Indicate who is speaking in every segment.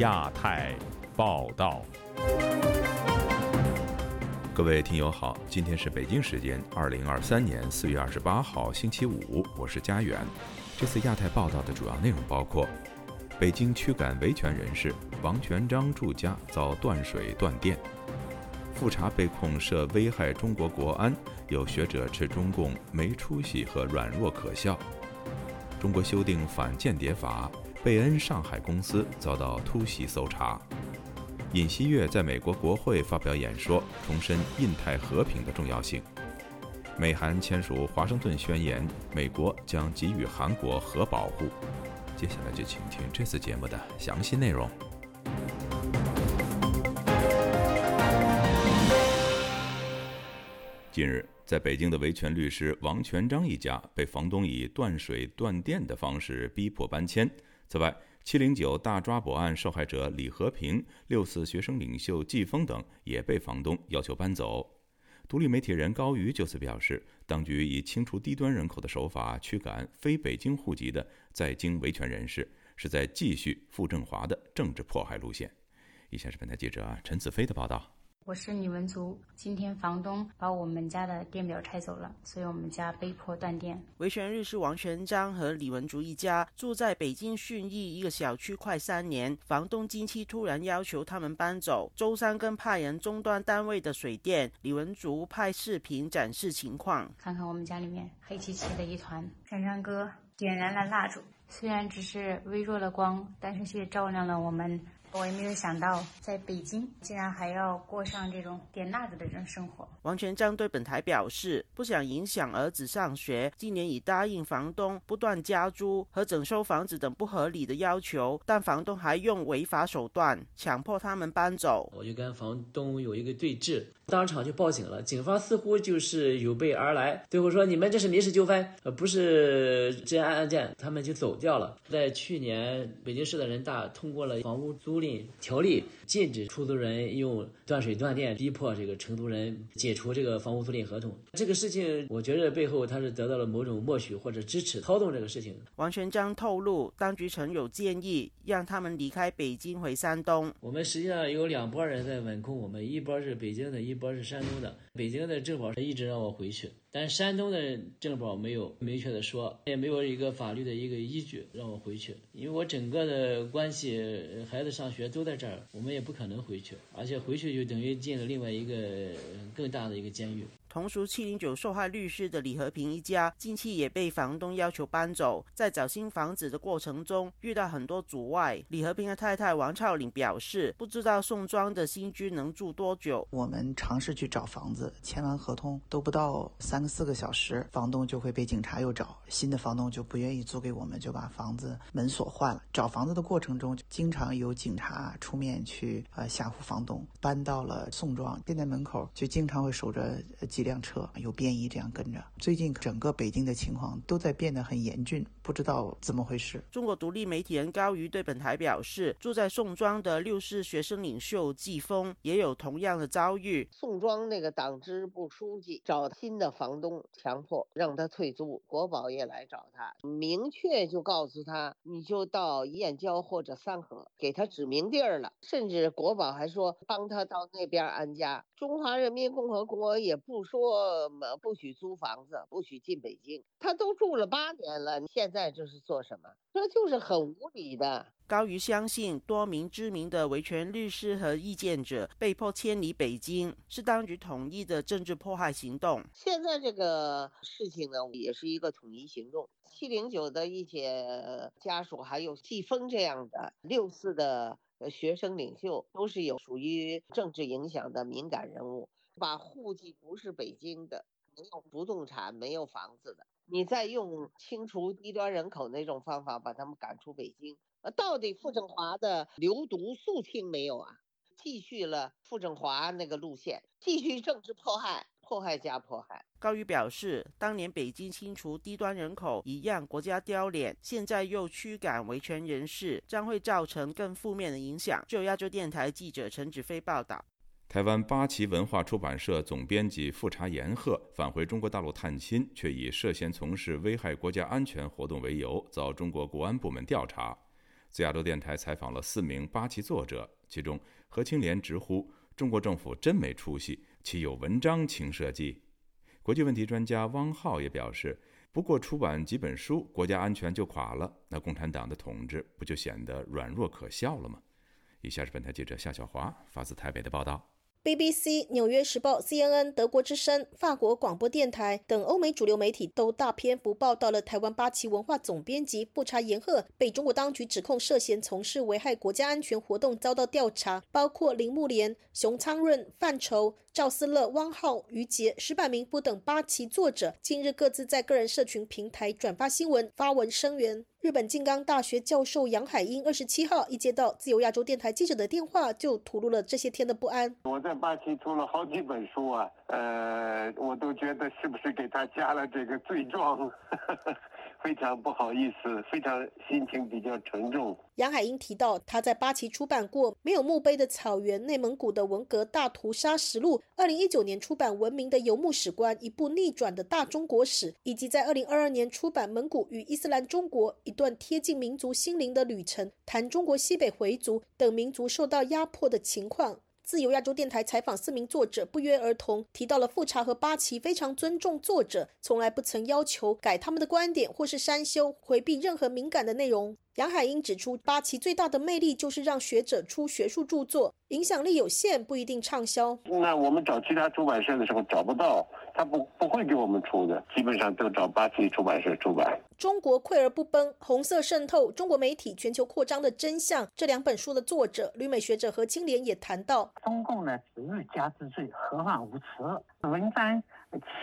Speaker 1: 亚太报道。各位听友好，今天是北京时间二零二三年四月二十八号星期五，我是佳远。这次亚太报道的主要内容包括：北京驱赶维权人士，王全璋住家遭断水断电；复查被控涉危害中国国安，有学者斥中共没出息和软弱可笑；中国修订反间谍法，贝恩上海公司遭到突袭搜查。尹锡悦在美国国会发表演说，重申印太和平的重要性。美韩签署华盛顿宣言，美国将给予韩国核保护。接下来就请听这次节目的详细内容。近日，在北京的维权律师王全璋一家被房东以断水断电的方式逼迫搬迁。此外，七零九大抓捕案受害者李和平、六四学生领袖季风等也被房东要求搬走。独立媒体人高瑜就此表示，当局以清除低端人口的手法驱赶非北京户籍的在京维权人士，是在继续傅政华的政治迫害路线。以下是本台记者陈子飞的报道。
Speaker 2: 我是李文竹。今天房东把我们家的电表拆走了，所以我们家被迫断电。
Speaker 3: 维权律师王全章和李文竹一家住在北京顺义一个小区快三年，房东近期突然要求他们搬走。周三跟派人中断单位的水电，李文竹拍视频展示情况。
Speaker 2: 看看我们家里面黑漆漆的一团。珊珊哥点燃了蜡烛，虽然只是微弱的光，但是却照亮了我们。我也没有想到，在北京竟然还要过上这种点蜡烛的这种生活。
Speaker 3: 王全章对本台表示，不想影响儿子上学，今年已答应房东不断加租和整修房子等不合理的要求，但房东还用违法手段强迫他们搬走。
Speaker 4: 我就跟房东有一个对峙，当场就报警了。警方似乎就是有备而来，最后说你们这是民事纠纷，呃，不是治安案件，他们就走掉了。在去年，北京市的人大通过了房屋租。条例禁止出租人用断水断电逼迫这个承租人解除这个房屋租赁合同。这个事情，我觉得背后他是得到了某种默许或者支持操纵这个事情。
Speaker 3: 王全章透露，当局曾有建议让他们离开北京回山东。
Speaker 4: 我们实际上有两拨人在稳控我们，一拨是北京的，一拨是山东的。北京的政保一直让我回去。但山东的政保没有明确的说，也没有一个法律的一个依据让我回去，因为我整个的关系，孩子上学都在这儿，我们也不可能回去，而且回去就等于进了另外一个更大的一个监狱。
Speaker 3: 同属七零九受害律师的李和平一家，近期也被房东要求搬走，在找新房子的过程中遇到很多阻碍。李和平的太太王超岭表示，不知道宋庄的新居能住多久。
Speaker 5: 我们尝试去找房子，签完合同都不到三个四个小时，房东就会被警察又找，新的房东就不愿意租给我们，就把房子门锁换了。找房子的过程中，经常有警察出面去呃吓唬房东。搬到了宋庄，店在门口就经常会守着。几辆车有便衣这样跟着。最近整个北京的情况都在变得很严峻，不知道怎么回事。
Speaker 3: 中国独立媒体人高瑜对本台表示，住在宋庄的六四学生领袖季风也有同样的遭遇。
Speaker 6: 宋庄那个党支部书记找新的房东，强迫让他退租，国宝也来找他，明确就告诉他，你就到燕郊或者三河，给他指明地儿了。甚至国宝还说帮他到那边安家。中华人民共和国也不。说么不许租房子，不许进北京，他都住了八年了，现在这是做什么？这就是很无理的。
Speaker 3: 高瑜相信，多名知名的维权律师和意见者被迫迁离北京，是当局统一的政治迫害行动。
Speaker 6: 现在这个事情呢，也是一个统一行动。七零九的一些家属，还有季风这样的六四的学生领袖，都是有属于政治影响的敏感人物。把户籍不是北京的，没有不动产、没有房子的，你再用清除低端人口那种方法把他们赶出北京，呃，到底傅政华的流毒肃清没有啊？继续了傅政华那个路线，继续政治迫害，迫害加迫害。
Speaker 3: 高瑜表示，当年北京清除低端人口一样国家丢脸，现在又驱赶维权人士，将会造成更负面的影响。就亚洲电台记者陈子飞报道。
Speaker 1: 台湾八旗文化出版社总编辑富察延鹤返回中国大陆探亲，却以涉嫌从事危害国家安全活动为由，遭中国国安部门调查。自亚洲电台采访了四名八旗作者，其中何青莲直呼中国政府真没出息，岂有文章轻设计？国际问题专家汪浩也表示，不过出版几本书，国家安全就垮了，那共产党的统治不就显得软弱可笑了吗？以下是本台记者夏小华发自台北的报道。
Speaker 7: BBC、纽约时报、CNN、德国之声、法国广播电台等欧美主流媒体都大篇幅报道了台湾八旗文化总编辑富察延鹤被中国当局指控涉嫌从事危害国家安全活动，遭到调查。包括铃木莲、熊昌润、范畴、赵思乐、汪浩、于杰、石柏明夫等八旗作者，近日各自在个人社群平台转发新闻、发文声援。日本静冈大学教授杨海英二十七号一接到自由亚洲电台记者的电话，就吐露了这些天的不安。
Speaker 8: 我在巴西出了好几本书啊，呃，我都觉得是不是给他加了这个罪状。非常不好意思，非常心情比较沉重。
Speaker 7: 杨海英提到，他在八旗出版过《没有墓碑的草原：内蒙古的文革大屠杀实录》，二零一九年出版《文明的游牧史观：一部逆转的大中国史》，以及在二零二二年出版《蒙古与伊斯兰中国：一段贴近民族心灵的旅程》，谈中国西北回族等民族受到压迫的情况。自由亚洲电台采访四名作者，不约而同提到了富察和八旗非常尊重作者，从来不曾要求改他们的观点或是删修、回避任何敏感的内容。杨海英指出，八旗最大的魅力就是让学者出学术著作，影响力有限，不一定畅销。
Speaker 8: 那我们找其他出版社的时候找不到，他不不会给我们出的，基本上都找八旗出版社出版。
Speaker 7: 中国溃而不崩，红色渗透，中国媒体全球扩张的真相。这两本书的作者旅美学者何青莲也谈到，
Speaker 9: 中共呢是欲加之罪，何患无辞？文章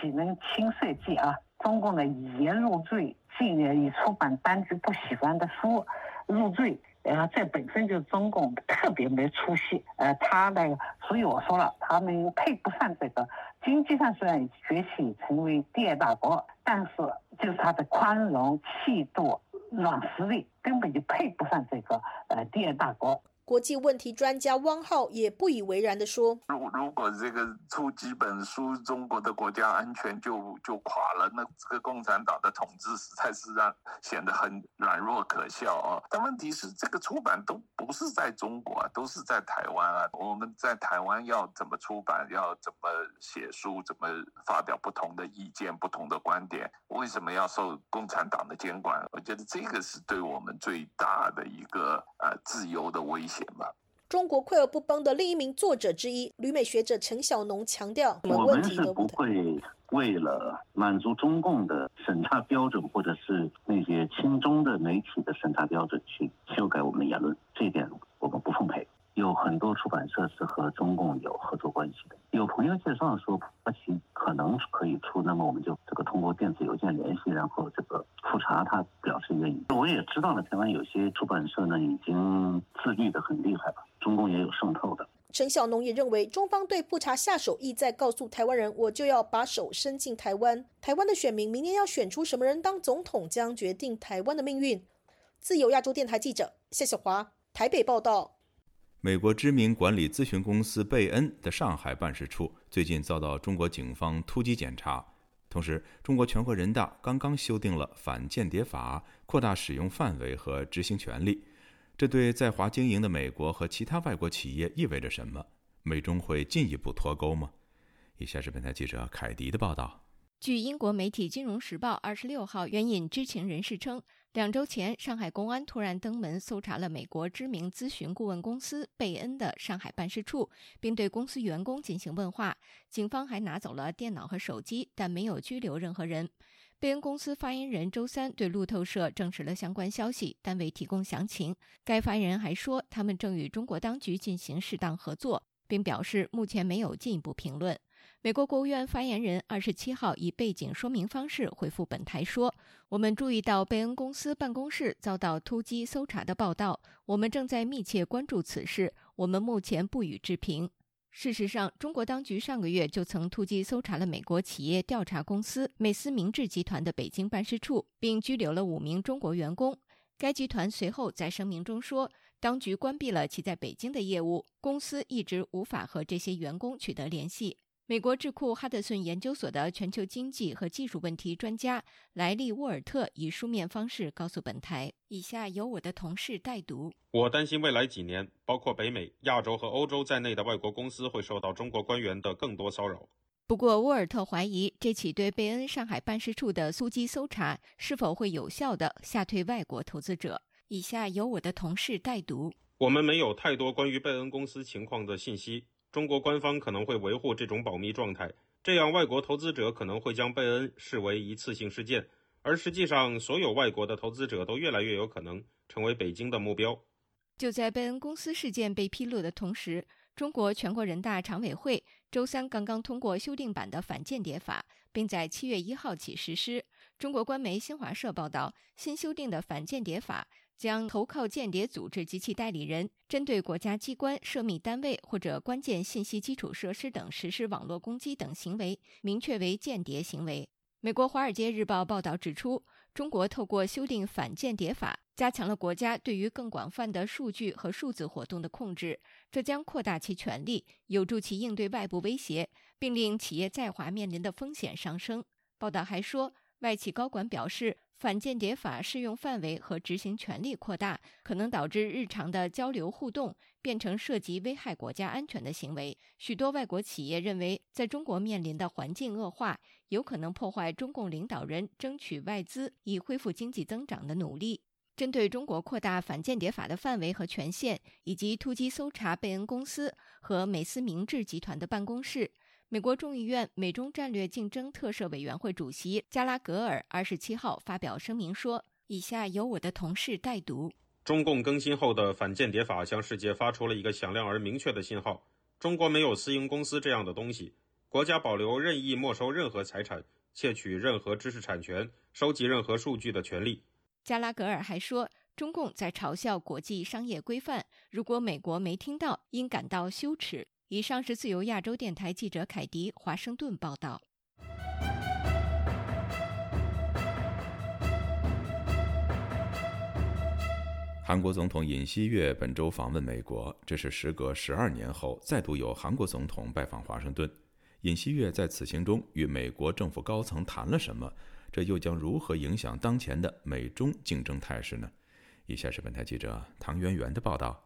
Speaker 9: 岂能轻设计啊？中共呢以言入罪。近年以出版当局不喜欢的书入罪，呃，这本身就是中共特别没出息。呃，他呢，所以我说了，他们配不上这个。经济上虽然崛起成为第二大国，但是就是他的宽容、气度、软实力，根本就配不上这个呃第二大国。
Speaker 7: 国际问题专家汪浩也不以为然地说：“
Speaker 10: 如如果这个出几本书，中国的国家安全就就垮了，那这个共产党的统治实在是让显得很软弱可笑啊！但问题是，这个出版都不是在中国啊，都是在台湾啊。我们在台湾要怎么出版，要怎么写书，怎么发表不同的意见、不同的观点？为什么要受共产党的监管？我觉得这个是对我们最大的一个呃自由的威胁。”
Speaker 7: 中国溃而不崩的另一名作者之一，旅美学者陈小农强调：“
Speaker 11: 我们是不会为了满足中共的审查标准，或者是那些亲中的媒体的审查标准去修改我们的言论，这一点我们不奉陪。”有很多出版社是和中共有合作关系的。有朋友介绍说，八旗可能可以出，那么我们就这个通过电子邮件联系，然后这个复查他表示愿意。我也知道了，台湾有些出版社呢已经自律的很厉害了，中共也有渗透的。
Speaker 7: 陈小农也认为，中方对复查下手，意在告诉台湾人，我就要把手伸进台湾。台湾的选民明年要选出什么人当总统，将决定台湾的命运。自由亚洲电台记者谢小华台北报道。
Speaker 1: 美国知名管理咨询公司贝恩的上海办事处最近遭到中国警方突击检查。同时，中国全国人大刚刚修订了反间谍法，扩大使用范围和执行权力。这对在华经营的美国和其他外国企业意味着什么？美中会进一步脱钩吗？以下是本台记者凯迪的报道。
Speaker 12: 据英国媒体《金融时报》二十六号援引知情人士称。两周前，上海公安突然登门搜查了美国知名咨询顾问公司贝恩的上海办事处，并对公司员工进行问话。警方还拿走了电脑和手机，但没有拘留任何人。贝恩公司发言人周三对路透社证实了相关消息，但未提供详情。该发言人还说，他们正与中国当局进行适当合作，并表示目前没有进一步评论。美国国务院发言人二十七号以背景说明方式回复本台说：“我们注意到贝恩公司办公室遭到突击搜查的报道，我们正在密切关注此事。我们目前不予置评。”事实上，中国当局上个月就曾突击搜查了美国企业调查公司美思明智集团的北京办事处，并拘留了五名中国员工。该集团随后在声明中说，当局关闭了其在北京的业务，公司一直无法和这些员工取得联系。美国智库哈德逊研究所的全球经济和技术问题专家莱利·沃尔特以书面方式告诉本台：“以下由我的同事代读。
Speaker 13: 我担心未来几年，包括北美、亚洲和欧洲在内的外国公司会受到中国官员的更多骚扰。”
Speaker 12: 不过，沃尔特怀疑这起对贝恩上海办事处的突击搜查是否会有效地吓退外国投资者。以下由我的同事代读：“
Speaker 13: 我们没有太多关于贝恩公司情况的信息。”中国官方可能会维护这种保密状态，这样外国投资者可能会将贝恩视为一次性事件，而实际上，所有外国的投资者都越来越有可能成为北京的目标。
Speaker 12: 就在贝恩公司事件被披露的同时，中国全国人大常委会周三刚刚通过修订版的反间谍法，并在七月一号起实施。中国官媒新华社报道，新修订的反间谍法。将投靠间谍组织及其代理人，针对国家机关、涉密单位或者关键信息基础设施等实施网络攻击等行为，明确为间谍行为。美国《华尔街日报》报道指出，中国透过修订反间谍法，加强了国家对于更广泛的数据和数字活动的控制，这将扩大其权力，有助其应对外部威胁，并令企业在华面临的风险上升。报道还说，外企高管表示。反间谍法适用范围和执行权力扩大，可能导致日常的交流互动变成涉及危害国家安全的行为。许多外国企业认为，在中国面临的环境恶化，有可能破坏中共领导人争取外资以恢复经济增长的努力。针对中国扩大反间谍法的范围和权限，以及突击搜查贝恩公司和美思明治集团的办公室。美国众议院美中战略竞争特设委员会主席加拉格尔二十七号发表声明说：“以下由我的同事代读。
Speaker 13: 中共更新后的反间谍法向世界发出了一个响亮而明确的信号：中国没有私营公司这样的东西，国家保留任意没收任何财产、窃取任何知识产权、收集任何数据的权利。”
Speaker 12: 加拉格尔还说：“中共在嘲笑国际商业规范，如果美国没听到，应感到羞耻。”以上是自由亚洲电台记者凯迪华盛顿报道。
Speaker 1: 韩国总统尹锡悦本周访问美国，这是时隔十二年后再度有韩国总统拜访华盛顿。尹锡悦在此行中与美国政府高层谈了什么？这又将如何影响当前的美中竞争态势呢？以下是本台记者唐媛媛的报道。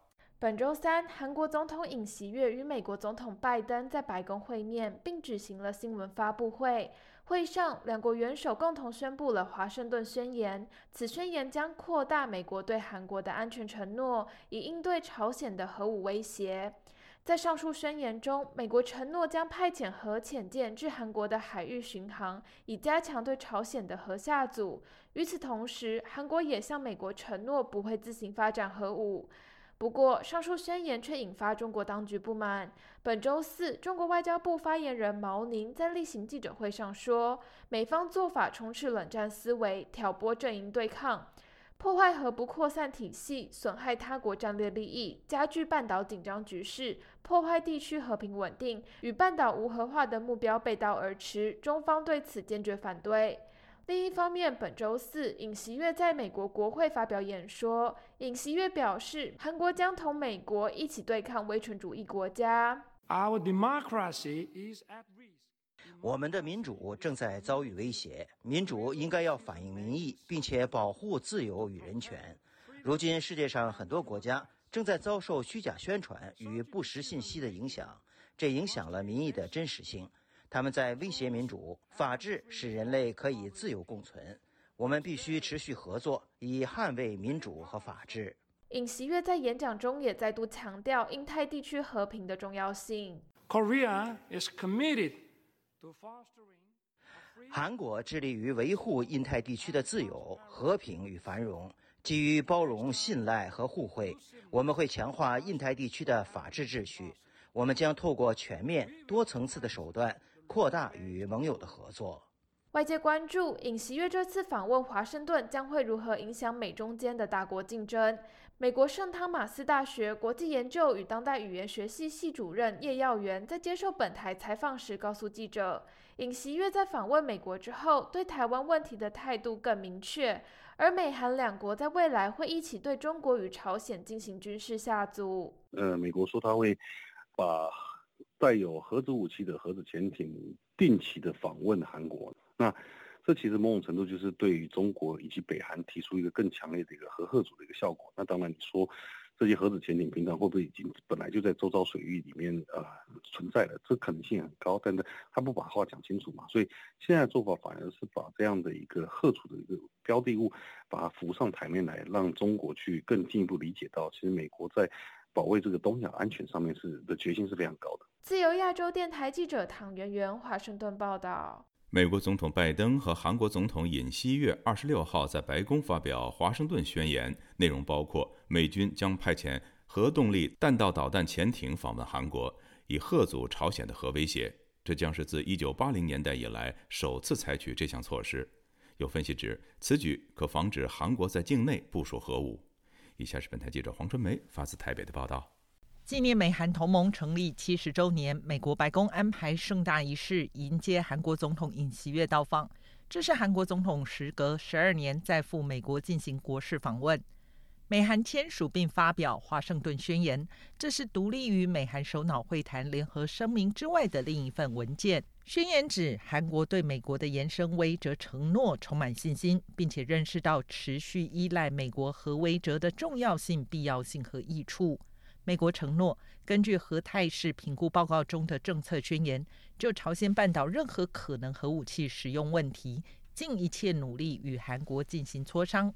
Speaker 14: 本周三，韩国总统尹锡悦与美国总统拜登在白宫会面，并举行了新闻发布会。会上，两国元首共同宣布了华盛顿宣言。此宣言将扩大美国对韩国的安全承诺，以应对朝鲜的核武威胁。在上述宣言中，美国承诺将派遣核潜舰至韩国的海域巡航，以加强对朝鲜的核下阻。与此同时，韩国也向美国承诺不会自行发展核武。不过，上述宣言却引发中国当局不满。本周四，中国外交部发言人毛宁在例行记者会上说，美方做法充斥冷战思维，挑拨阵营对抗，破坏核不扩散体系，损害他国战略利益，加剧半岛紧张局势，破坏地区和平稳定，与半岛无核化的目标背道而驰。中方对此坚决反对。另一方面，本周四，尹锡悦在美国国会发表演说。尹锡悦表示，韩国将同美国一起对抗威权主义国家。
Speaker 15: Our democracy is at risk.
Speaker 16: 我们的民主正在遭遇威胁。民主应该要反映民意，并且保护自由与人权。如今，世界上很多国家正在遭受虚假宣传与不实信息的影响，这影响了民意的真实性。他们在威胁民主、法治，使人类可以自由共存。我们必须持续合作，以捍卫民主和法治。
Speaker 14: 尹锡悦在演讲中也再度强调印太地区和平的重要性。
Speaker 15: Korea is committed to fostering.
Speaker 16: 韩国致力于维护印太地区的自由、和平与繁荣，基于包容、信赖和互惠。我们会强化印太地区的法治秩序。我们将透过全面、多层次的手段。扩大与盟友的合作。
Speaker 14: 外界关注尹锡悦这次访问华盛顿将会如何影响美中间的大国竞争。美国圣汤马斯大学国际研究与当代语言学系系主任叶耀元在接受本台采访时告诉记者，尹锡悦在访问美国之后，对台湾问题的态度更明确，而美韩两国在未来会一起对中国与朝鲜进行军事下阻。
Speaker 17: 呃，美国说他会把。带有核子武器的核子潜艇定期的访问韩国。那这其实某种程度就是对于中国以及北韩提出一个更强烈的一个核核主的一个效果。那当然你说。这些核子潜艇平常会不会已经本来就在周遭水域里面呃存在的？这可能性很高，但是他不把话讲清楚嘛，所以现在做法反而是把这样的一个贺处的一个标的物，把它浮上台面来，让中国去更进一步理解到，其实美国在保卫这个东亚安全上面是的决心是非常高的。
Speaker 14: 自由亚洲电台记者唐媛媛华盛顿报道。
Speaker 1: 美国总统拜登和韩国总统尹锡悦二十六号在白宫发表华盛顿宣言，内容包括美军将派遣核动力弹道导弹潜艇访问韩国，以遏阻朝鲜的核威胁。这将是自一九八零年代以来首次采取这项措施。有分析指，此举可防止韩国在境内部署核武。以下是本台记者黄春梅发自台北的报道。
Speaker 18: 纪念美韩同盟成立七十周年，美国白宫安排盛大仪式迎接韩国总统尹锡悦到访。这是韩国总统时隔十二年再赴美国进行国事访问。美韩签署并发表华盛顿宣言，这是独立于美韩首脑会谈联合声明之外的另一份文件。宣言指，韩国对美国的延伸威则承诺充满信心，并且认识到持续依赖美国核威则的重要性、必要性和益处。美国承诺，根据核态势评估报告中的政策宣言，就朝鲜半岛任何可能核武器使用问题，尽一切努力与韩国进行磋商。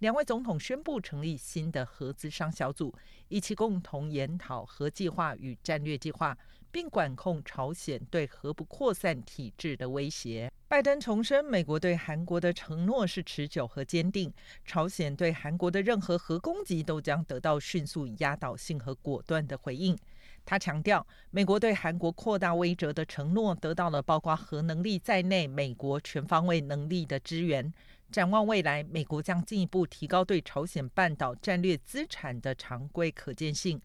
Speaker 18: 两位总统宣布成立新的核资商小组，一起共同研讨核计划与战略计划。并管控朝鲜对核不扩散体制的威胁。拜登重申，美国对韩国的承诺是持久和坚定。朝鲜对韩国的任何核攻击都将得到迅速、压倒性和果断的回应。他强调，美国对韩国扩大威慑的承诺得到了包括核能力在内美国全方位能力的支援。展望未来，美国将进一步提高对朝鲜半岛战略资产的常规可见性。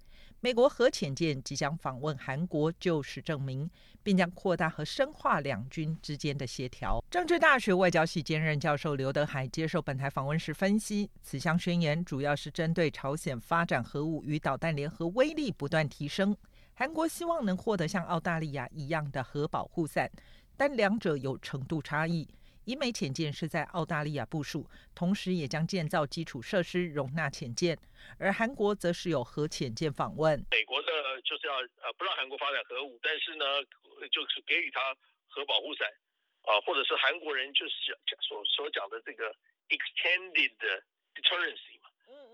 Speaker 18: 美国核潜舰即将访问韩国，就是证明，并将扩大和深化两军之间的协调。政治大学外交系兼任教授刘德海接受本台访问时分析，此项宣言主要是针对朝鲜发展核武与导弹联合威力不断提升，韩国希望能获得像澳大利亚一样的核保护伞，但两者有程度差异。以美潜舰是在澳大利亚部署，同时也将建造基础设施容纳潜舰，而韩国则是有核潜舰访问。
Speaker 19: 美国的就是要呃不让韩国发展核武，但是呢就是给予他核保护伞啊，或者是韩国人就是讲所所讲的这个 extended deterrence。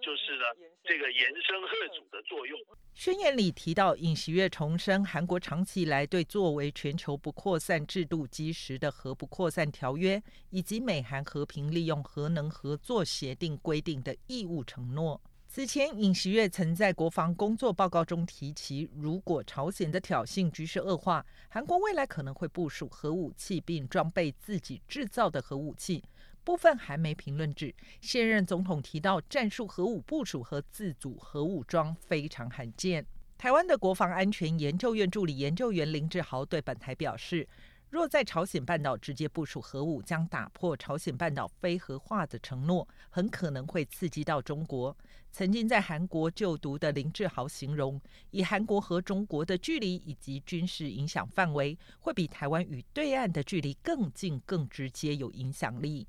Speaker 19: 就是呢，这个延伸核主的作用。
Speaker 18: 宣言里提到，尹锡悦重申，韩国长期以来对作为全球不扩散制度基石的核不扩散条约，以及美韩和平利用核能合作协定规定的义务承诺。此前，尹锡悦曾在国防工作报告中提及，如果朝鲜的挑衅局势恶化，韩国未来可能会部署核武器，并装备自己制造的核武器。部分还没评论指，现任总统提到战术核武部署和自主核武装非常罕见。台湾的国防安全研究院助理研究员林志豪对本台表示，若在朝鲜半岛直接部署核武，将打破朝鲜半岛非核化的承诺，很可能会刺激到中国。曾经在韩国就读的林志豪形容，以韩国和中国的距离以及军事影响范围，会比台湾与对岸的距离更近、更直接有影响力。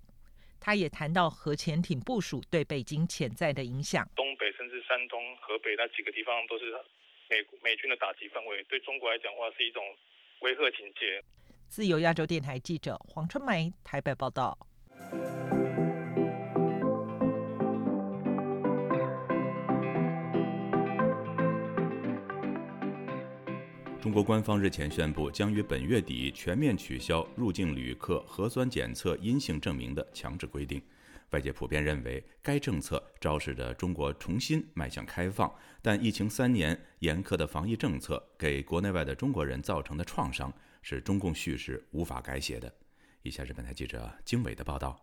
Speaker 18: 他也谈到核潜艇部署对北京潜在的影响。
Speaker 19: 东北甚至山东、河北那几个地方都是美美军的打击范围，对中国来讲话是一种威吓警戒。
Speaker 18: 自由亚洲电台记者黄春梅台北报道。
Speaker 1: 中国官方日前宣布，将于本月底全面取消入境旅客核酸检测阴性证明的强制规定。外界普遍认为，该政策昭示着中国重新迈向开放，但疫情三年严苛的防疫政策给国内外的中国人造成的创伤，是中共叙事无法改写的。以下是本台记者经纬的报道。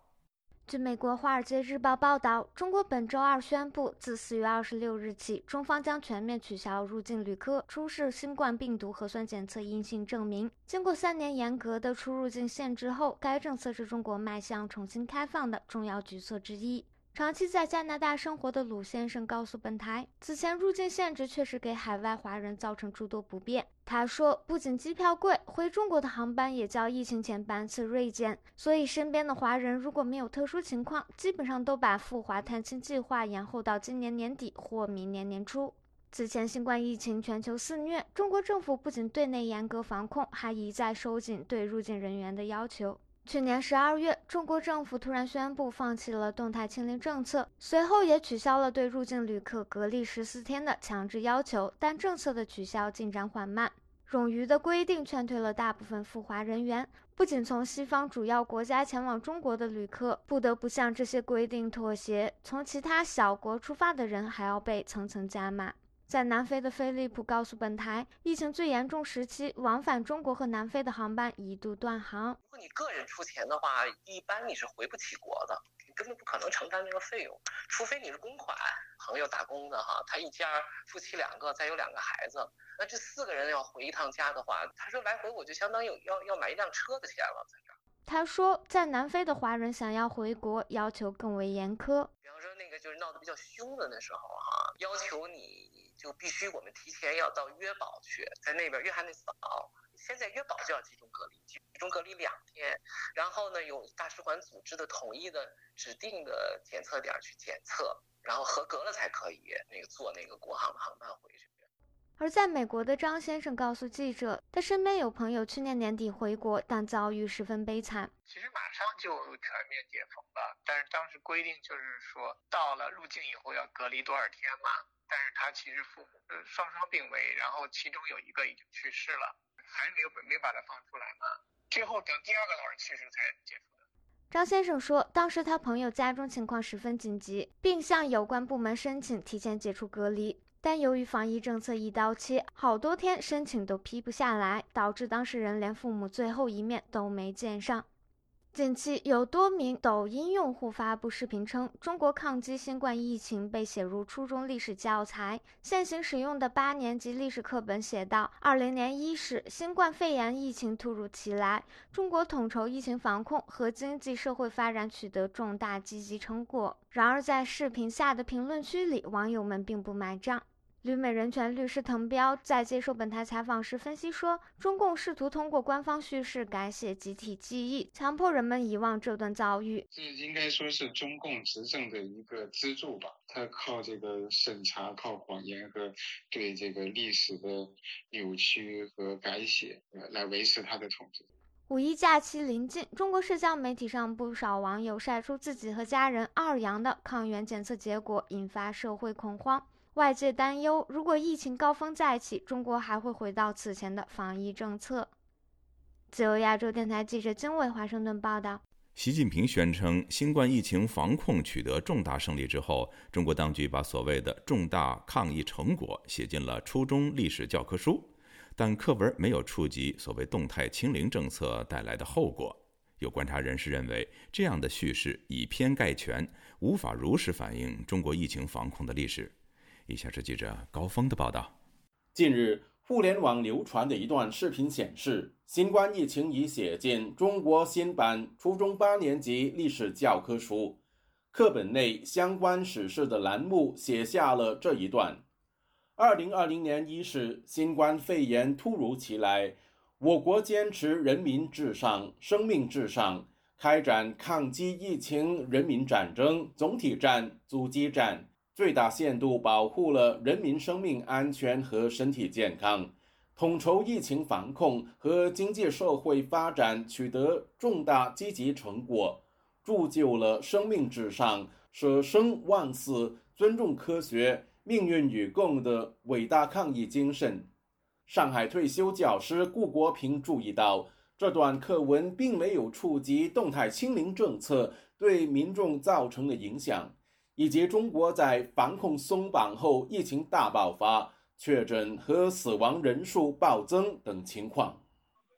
Speaker 20: 据美国《华尔街日报》报道，中国本周二宣布，自四月二十六日起，中方将全面取消入境旅客出示新冠病毒核酸检测阴性证明。经过三年严格的出入境限制后，该政策是中国迈向重新开放的重要举措之一。长期在加拿大生活的鲁先生告诉本台，此前入境限制确实给海外华人造成诸多不便。他说，不仅机票贵，回中国的航班也较疫情前班次锐减，所以身边的华人如果没有特殊情况，基本上都把赴华探亲计划延后到今年年底或明年年初。此前新冠疫情全球肆虐，中国政府不仅对内严格防控，还一再收紧对入境人员的要求。去年十二月，中国政府突然宣布放弃了动态清零政策，随后也取消了对入境旅客隔离十四天的强制要求。但政策的取消进展缓慢，冗余的规定劝退了大部分赴华人员。不仅从西方主要国家前往中国的旅客不得不向这些规定妥协，从其他小国出发的人还要被层层加码。在南非的飞利浦告诉本台，疫情最严重时期，往返中国和南非的航班一度断航。
Speaker 21: 如果你个人出钱的话，一般你是回不起国的，你根本不可能承担这个费用，除非你是公款。朋友打工的哈，他一家夫妻两个，再有两个孩子，那这四个人要回一趟家的话，他说来回我就相当于要要买一辆车的钱了，在这儿。
Speaker 20: 他说，在南非的华人想要回国，要求更为严苛。
Speaker 21: 比方说那个就是闹得比较凶的那时候哈，要求你。就必须我们提前要到约堡去，在那边约翰内斯堡，现在约堡就要集中隔离，集中隔离两天，然后呢，有大使馆组织的统一的指定的检测点去检测，然后合格了才可以那个坐那个国航的航班回去。
Speaker 20: 而在美国的张先生告诉记者，他身边有朋友去年年底回国，但遭遇十分悲惨。
Speaker 22: 其实马上就全面解封了，但是当时规定就是说，到了入境以后要隔离多少天嘛。但是他其实父母双双病危，然后其中有一个已经去世了，还没有没把他放出来嘛。最后等第二个老人去世才解除的。
Speaker 20: 张先生说，当时他朋友家中情况十分紧急，并向有关部门申请提前解除隔离，但由于防疫政策一刀切，好多天申请都批不下来，导致当事人连父母最后一面都没见上。近期有多名抖音用户发布视频称，中国抗击新冠疫情被写入初中历史教材。现行使用的八年级历史课本写道：二零年伊始，新冠肺炎疫情突如其来，中国统筹疫情防控和经济社会发展取得重大积极成果。然而，在视频下的评论区里，网友们并不买账。旅美人权律师滕彪在接受本台采访时分析说，中共试图通过官方叙事改写集体记忆，强迫人们遗忘这段遭遇。
Speaker 23: 这应该说是中共执政的一个支柱吧？他靠这个审查、靠谎言和对这个历史的扭曲和改写，来维持他的统治。
Speaker 20: 五一假期临近，中国社交媒体上不少网友晒出自己和家人二阳的抗原检测结果，引发社会恐慌。外界担忧，如果疫情高峰再起，中国还会回到此前的防疫政策。自由亚洲电台记者金伟华盛顿报道。
Speaker 1: 习近平宣称，新冠疫情防控取得重大胜利之后，中国当局把所谓的重大抗疫成果写进了初中历史教科书，但课文没有触及所谓动态清零政策带来的后果。有观察人士认为，这样的叙事以偏概全，无法如实反映中国疫情防控的历史。以下是记者高峰的报道。
Speaker 24: 近日，互联网流传的一段视频显示，新冠疫情已写进中国新版初中八年级历史教科书，课本内相关史事的栏目写下了这一段：二零二零年伊始，新冠肺炎突如其来，我国坚持人民至上、生命至上，开展抗击疫情人民战争总体战、阻击战。最大限度保护了人民生命安全和身体健康，统筹疫情防控和经济社会发展取得重大积极成果，铸就了生命至上、舍生忘死、尊重科学、命运与共的伟大抗疫精神。上海退休教师顾国平注意到，这段课文并没有触及动态清零政策对民众造成的影响。以及中国在防控松绑后疫情大爆发、确诊和死亡人数暴增等情况，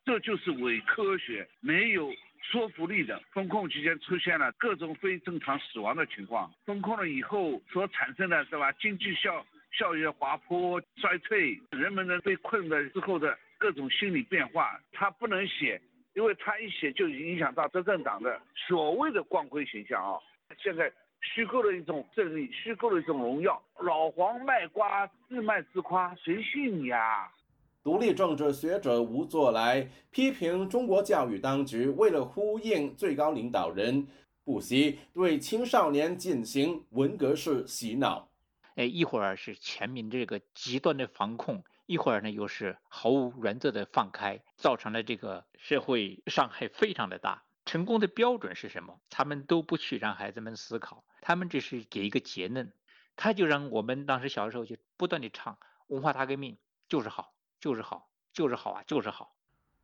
Speaker 25: 这就是伪科学、没有说服力的。封控期间出现了各种非正常死亡的情况，封控了以后所产生的是吧？经济效效益滑坡、衰退，人们的被困的之后的各种心理变化，他不能写，因为他一写就影响到执政党的所谓的光辉形象啊！现在。虚构的一种正义，虚构的一种荣耀。老黄卖瓜，自卖自夸，谁信你啊？
Speaker 24: 独立政治学者吴作来批评中国教育当局为了呼应最高领导人，不惜对青少年进行文革式洗脑。
Speaker 26: 哎，一会儿是全民这个极端的防控，一会儿呢又是毫无原则的放开，造成了这个社会伤害非常的大。成功的标准是什么？他们都不去让孩子们思考，他们只是给一个结论，他就让我们当时小时候就不断的唱文化大革命就是好。就是好，就是好啊，就是好。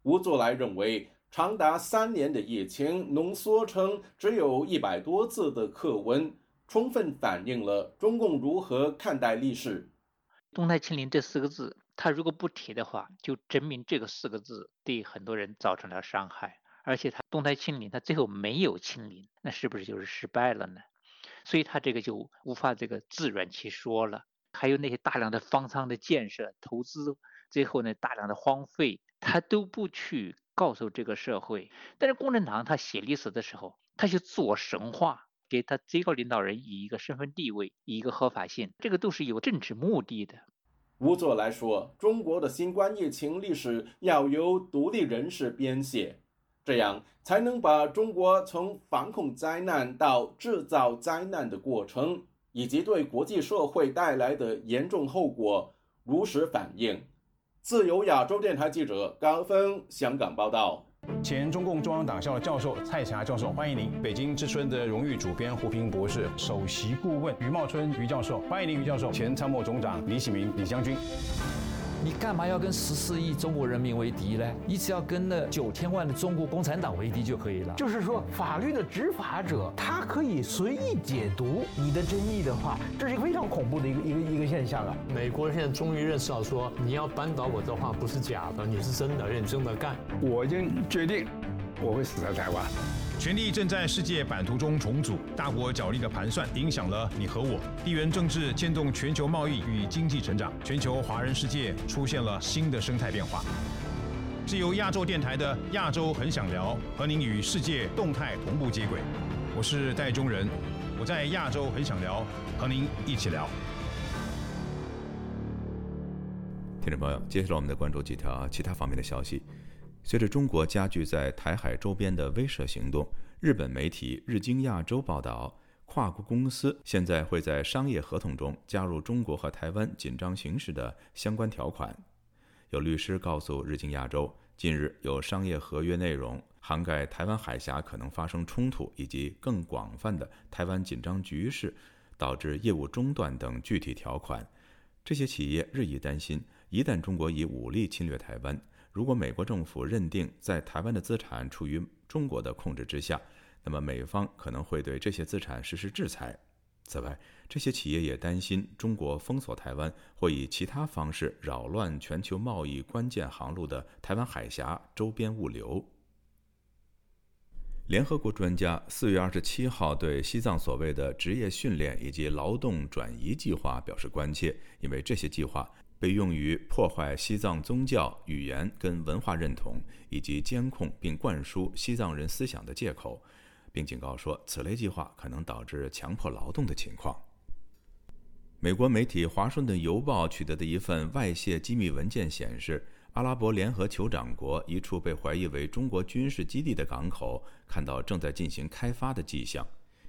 Speaker 24: 吴作来认为，长达三年的疫情浓缩成只有一百多字的课文，充分反映了中共如何看待历史。
Speaker 26: 动态清零这四个字，他如果不提的话，就证明这个四个字对很多人造成了伤害。而且他动态清零，他最后没有清零，那是不是就是失败了呢？所以他这个就无法这个自圆其说了。还有那些大量的方舱的建设投资。最后呢，大量的荒废，他都不去告诉这个社会。但是共产党他写历史的时候，他就自我神话，给他最高领导人以一个身份地位，以一个合法性，这个都是有政治目的的。
Speaker 24: 吴作来说，中国的新冠疫情历史要由独立人士编写，这样才能把中国从防控灾难到制造灾难的过程，以及对国际社会带来的严重后果如实反映。自由亚洲电台记者高峰香港报道。
Speaker 27: 前中共中央党校教授蔡霞教授，欢迎您。北京之春的荣誉主编胡平博士，首席顾问于茂春于教授，欢迎您于教授。前参谋总长李喜明李将军。
Speaker 28: 你干嘛要跟十四亿中国人民为敌呢？你只要跟那九千万的中国共产党为敌就可以了。
Speaker 29: 就是说，法律的执法者他可以随意解读你的争议的话，这是一个非常恐怖的一个一个一个现象啊！
Speaker 30: 美国现在终于认识到，说你要扳倒我的话不是假的，你是真的认真的干。
Speaker 31: 我已经决定，我会死在台湾。
Speaker 27: 权力正在世界版图中重组，大国角力的盘算影响了你和我。地缘政治牵动全球贸易与经济成长，全球华人世界出现了新的生态变化。是由亚洲电台的《亚洲很想聊》和您与世界动态同步接轨。我是戴中仁，我在亚洲很想聊，和您一起聊。
Speaker 1: 听众朋友，接下来我们再关注几条其他方面的消息。随着中国加剧在台海周边的威慑行动，日本媒体日经亚洲报道，跨国公司现在会在商业合同中加入中国和台湾紧张形势的相关条款。有律师告诉日经亚洲，近日有商业合约内容涵盖台湾海峡可能发生冲突以及更广泛的台湾紧张局势导致业务中断等具体条款。这些企业日益担心，一旦中国以武力侵略台湾，如果美国政府认定在台湾的资产处于中国的控制之下，那么美方可能会对这些资产实施制裁。此外，这些企业也担心中国封锁台湾或以其他方式扰乱全球贸易关键航路的台湾海峡周边物流。联合国专家四月二十七号对西藏所谓的职业训练以及劳动转移计划表示关切，因为这些计划。被用于破坏西藏宗教、语言跟文化认同，以及监控并灌输西藏人思想的借口，并警告说，此类计划可能导致强迫劳动的情况。美国媒体《华盛顿邮报》取得的一份外泄机密文件显示，阿拉伯联合酋长国一处被怀疑为中国军事基地的港口看到正在进行开发的迹象。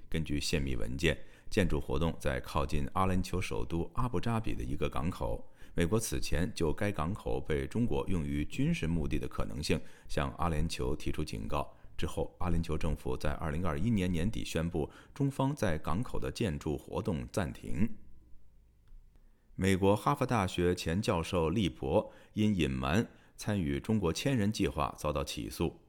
Speaker 1: 根据泄密文件，建筑活动在靠近阿联酋首都阿布扎比的一个港口。美国此前就该港口被中国用于军事目的的可能性向阿联酋提出警告。之后，阿联酋政府在2021年年底宣布，中方在港口的建筑活动暂停。美国哈佛大学前教授利伯因隐瞒参与中国千人计划遭到起诉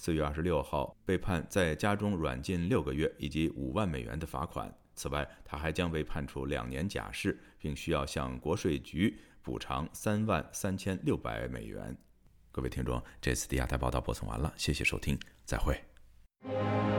Speaker 1: ，4月26号被判在家中软禁六个月以及五万美元的罚款。此外，他还将被判处两年假释，并需要向国税局补偿三万三千六百美元。各位听众，这次的亚太报道播送完了，谢谢收听，再会。